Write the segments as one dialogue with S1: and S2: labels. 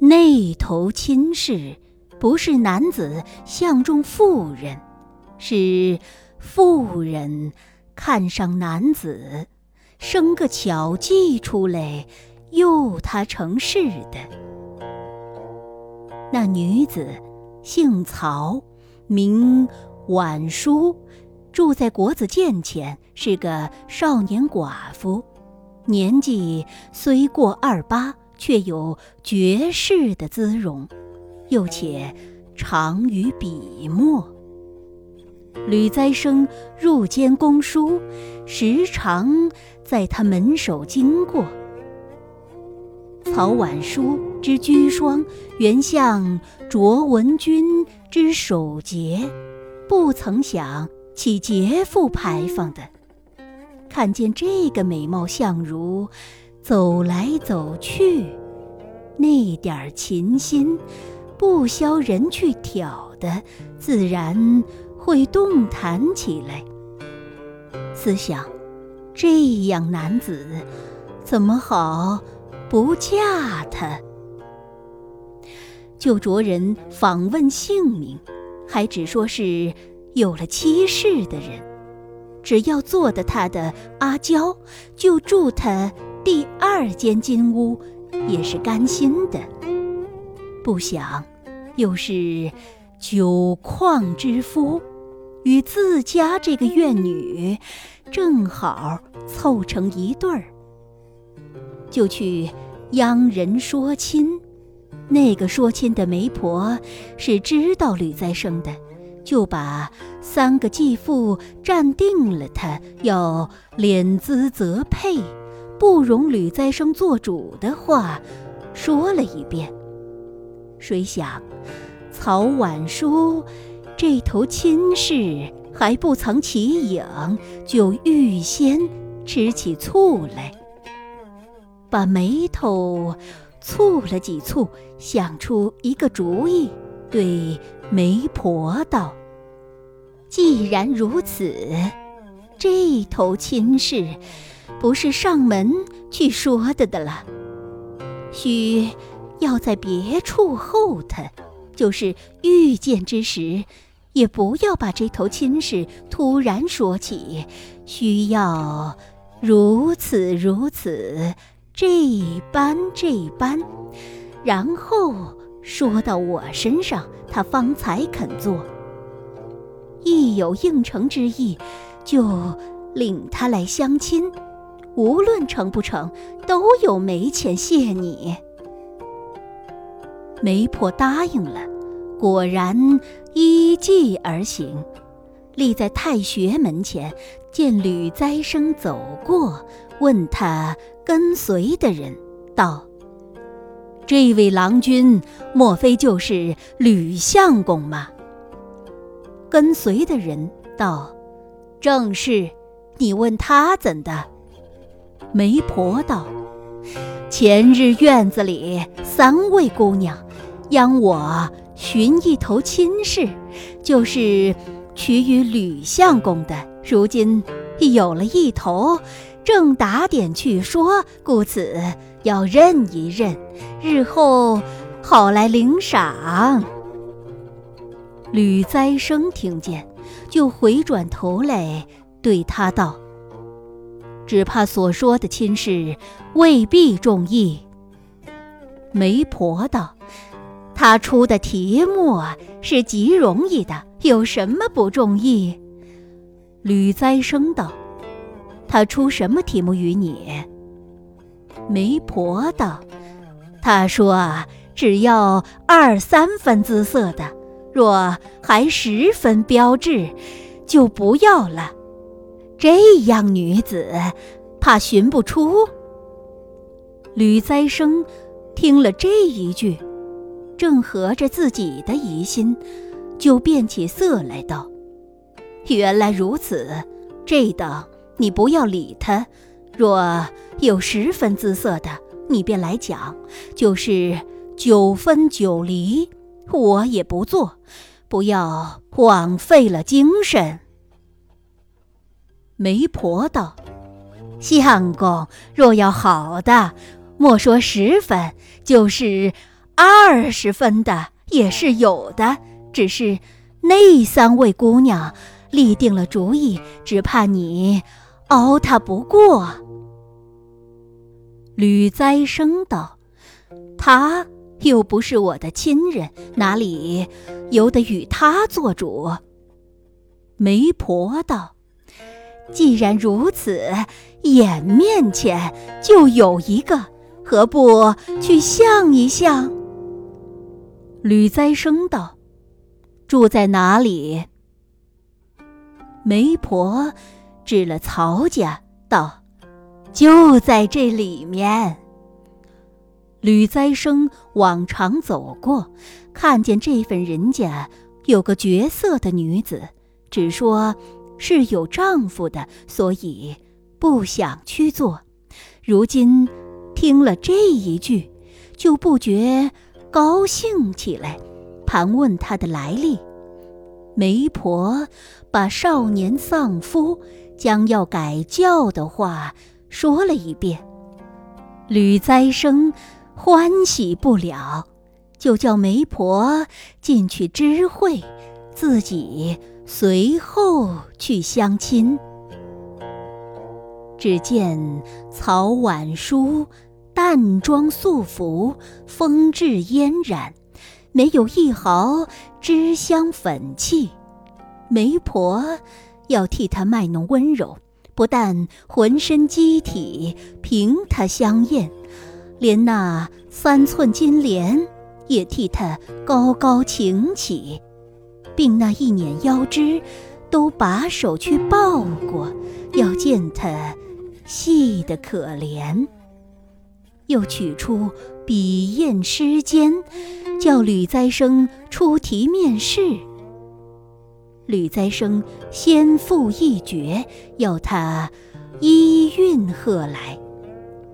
S1: 那头亲事，不是男子相中妇人，是妇人看上男子，生个巧计出来，诱他成事的。那女子姓曹，名婉淑，住在国子监前，是个少年寡妇，年纪虽过二八。却有绝世的姿容，又且长于笔墨。吕栽生入监公书，时常在他门首经过。曹婉书之居孀，原像卓文君之守节，不曾想起劫富牌坊的。看见这个美貌相如。走来走去，那点儿琴心，不消人去挑的，自然会动弹起来。思想，这样男子，怎么好不嫁他？就着人访问姓名，还只说是有了妻室的人，只要做的他的阿娇，就住他。第二间金屋也是甘心的，不想又是酒矿之夫，与自家这个怨女正好凑成一对儿，就去央人说亲。那个说亲的媒婆是知道吕再生的，就把三个继父站定了，他要敛资择配。不容吕再生做主的话，说了一遍。谁想，曹婉书这头亲事还不曾起影，就预先吃起醋来，把眉头蹙了几蹙，想出一个主意，对媒婆道：“既然如此，这头亲事……”不是上门去说的的了，需要在别处候他，就是遇见之时，也不要把这头亲事突然说起，需要如此如此，这般这般，然后说到我身上，他方才肯做。一有应承之意，就领他来相亲。无论成不成，都有媒钱谢你。媒婆答应了，果然依计而行。立在太学门前，见吕栽生走过，问他跟随的人，道：“这位郎君，莫非就是吕相公吗？”跟随的人道：“正是。你问他怎的？”媒婆道：“前日院子里三位姑娘，央我寻一头亲事，就是娶与吕相公的。如今有了一头，正打点去说，故此要认一认，日后好来领赏。”吕栽生听见，就回转头来对他道。只怕所说的亲事未必中意。媒婆道：“他出的题目是极容易的，有什么不中意？”吕栽生道：“他出什么题目与你？”媒婆道：“他说啊只要二三分姿色的，若还十分标致，就不要了。”这样女子，怕寻不出。吕栽生听了这一句，正合着自己的疑心，就变起色来道：“原来如此，这等你不要理他。若有十分姿色的，你便来讲；就是九分九厘，我也不做，不要枉费了精神。”媒婆道：“相公若要好的，莫说十分，就是二十分的也是有的。只是那三位姑娘立定了主意，只怕你熬他不过。”吕栽生道：“他又不是我的亲人，哪里由得与他做主？”媒婆道。既然如此，眼面前就有一个，何不去相一相？吕栽生道：“住在哪里？”媒婆指了曹家，道：“就在这里面。”吕栽生往常走过，看见这份人家有个绝色的女子，只说。是有丈夫的，所以不想去做。如今听了这一句，就不觉高兴起来，盘问他的来历。媒婆把少年丧夫将要改教的话说了一遍。吕栽生欢喜不了，就叫媒婆进去知会，自己。随后去相亲，只见曹婉淑淡妆素服，风致嫣然，没有一毫脂香粉气。媒婆要替她卖弄温柔，不但浑身机体凭她香艳，连那三寸金莲也替他高高擎起。并那一捻腰肢，都把手去抱过，要见他细得可怜。又取出笔砚诗笺，叫吕栽生出题面试。吕栽生先赋一绝，要他依韵贺来。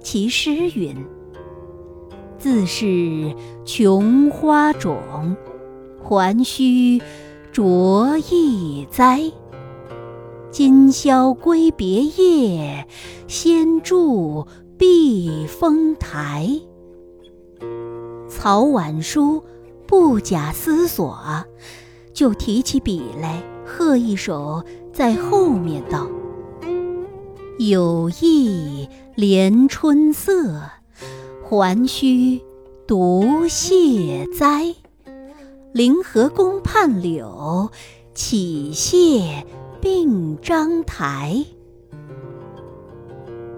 S1: 其诗云：“自是琼花种，还须。”着意栽，今宵归别夜，先住避风台。曹婉书不假思索，就提起笔来，贺一首在后面道：“有意怜春色，还须独谢哉。”临河宫畔柳，岂谢并章台。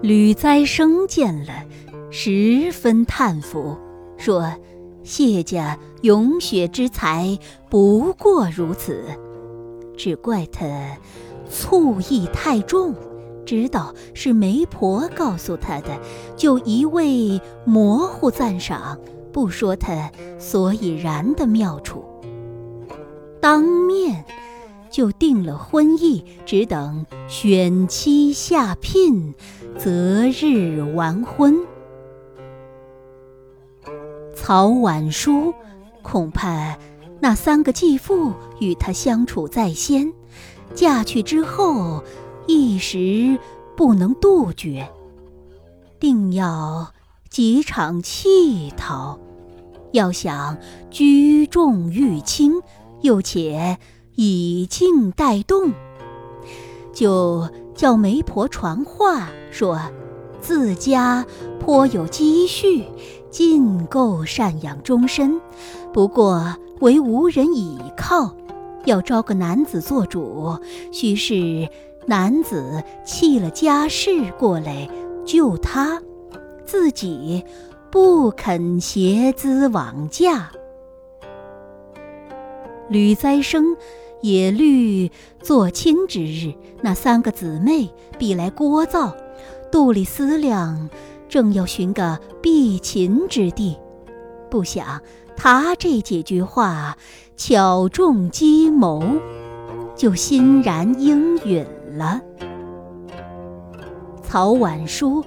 S1: 吕栽生见了，十分叹服，说：“谢家咏雪之才，不过如此。只怪他醋意太重，知道是媒婆告诉他的，就一味模糊赞赏。”不说他所以然的妙处，当面就定了婚意，只等选妻下聘，择日完婚。曹婉书恐怕那三个继父与他相处在先，嫁去之后一时不能杜绝，定要几场气讨。要想居重欲轻，又且以静带动，就叫媒婆传话说，自家颇有积蓄，尽够赡养终身，不过为无人倚靠，要招个男子做主，须是男子弃了家事过来救他，自己。不肯携资往嫁。吕栽生也虑做亲之日，那三个姊妹必来聒噪，肚里思量，正要寻个避秦之地，不想他这几句话巧中机谋，就欣然应允了。曹婉书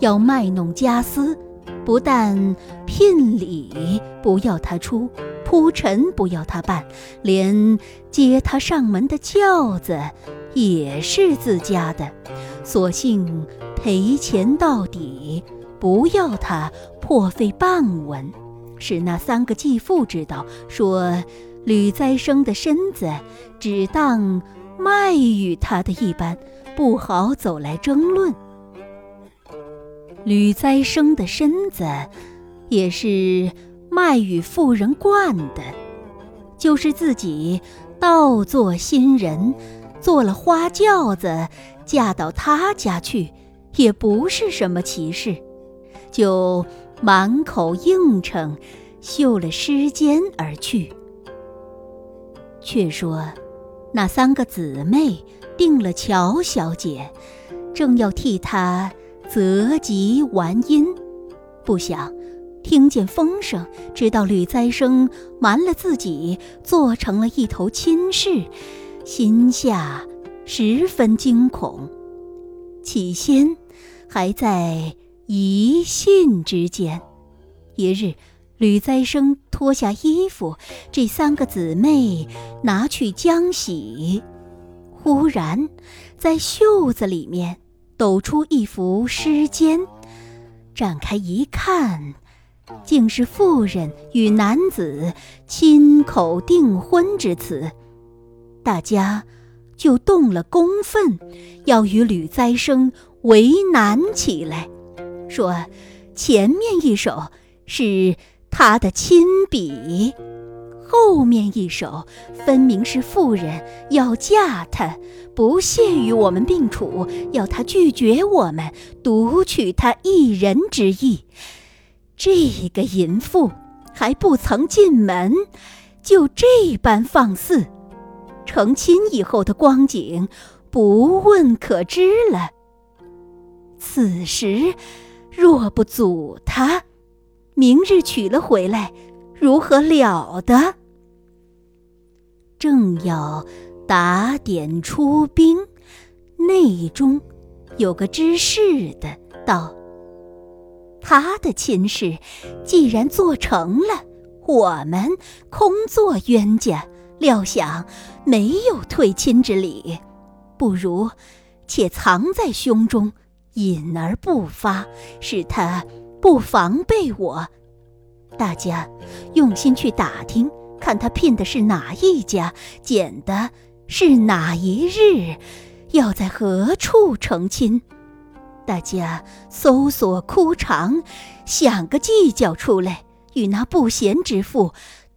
S1: 要卖弄家私。不但聘礼不要他出，铺陈不要他办，连接他上门的轿子也是自家的，索性赔钱到底，不要他破费半文，使那三个继父知道，说吕再生的身子只当卖与他的一般，不好走来争论。吕栽生的身子也是卖与妇人惯的，就是自己倒做新人。做了花轿子，嫁到他家去，也不是什么奇事，就满口应承，绣了诗笺而去。却说，那三个姊妹定了乔小姐，正要替她择吉完姻，不想听见风声，知道吕栽生瞒了自己，做成了一头亲事。心下十分惊恐，起先还在疑信之间。一日，吕栽生脱下衣服，这三个姊妹拿去浆洗，忽然在袖子里面抖出一幅诗笺，展开一看，竟是妇人与男子亲口订婚之词。大家就动了公愤，要与吕栽生为难起来，说前面一首是他的亲笔，后面一首分明是妇人要嫁他，不屑与我们并处，要他拒绝我们，独取他一人之意。这个淫妇还不曾进门，就这般放肆。成亲以后的光景，不问可知了。此时若不阻他，明日娶了回来，如何了得？正要打点出兵，内中有个知事的道：“他的亲事既然做成了，我们空做冤家。”料想没有退亲之理，不如且藏在胸中，隐而不发，使他不防备我。大家用心去打听，看他聘的是哪一家，拣的是哪一日，要在何处成亲。大家搜索枯肠，想个计较出来，与那不贤之妇。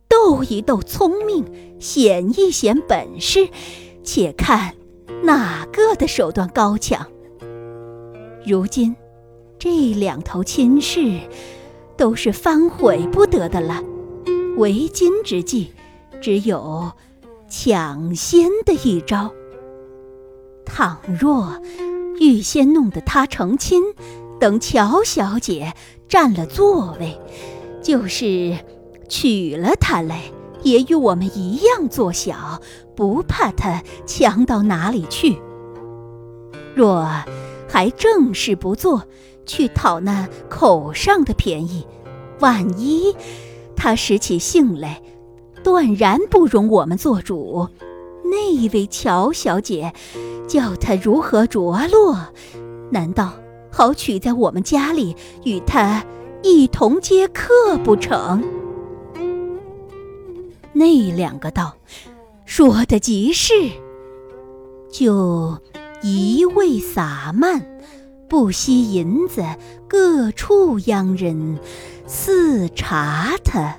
S1: 斗一斗聪明，显一显本事，且看哪个的手段高强。如今这两头亲事都是翻悔不得的了，为今之计，只有抢先的一招。倘若预先弄得他成亲，等乔小姐占了座位，就是。娶了她来，也与我们一样做小，不怕她强到哪里去。若还正事不做，去讨那口上的便宜，万一他使起性来，断然不容我们做主。那位乔小姐，叫他如何着落？难道好娶在我们家里，与他一同接客不成？那两个道，说的极是，就一味撒漫，不惜银子，各处央人，似查他。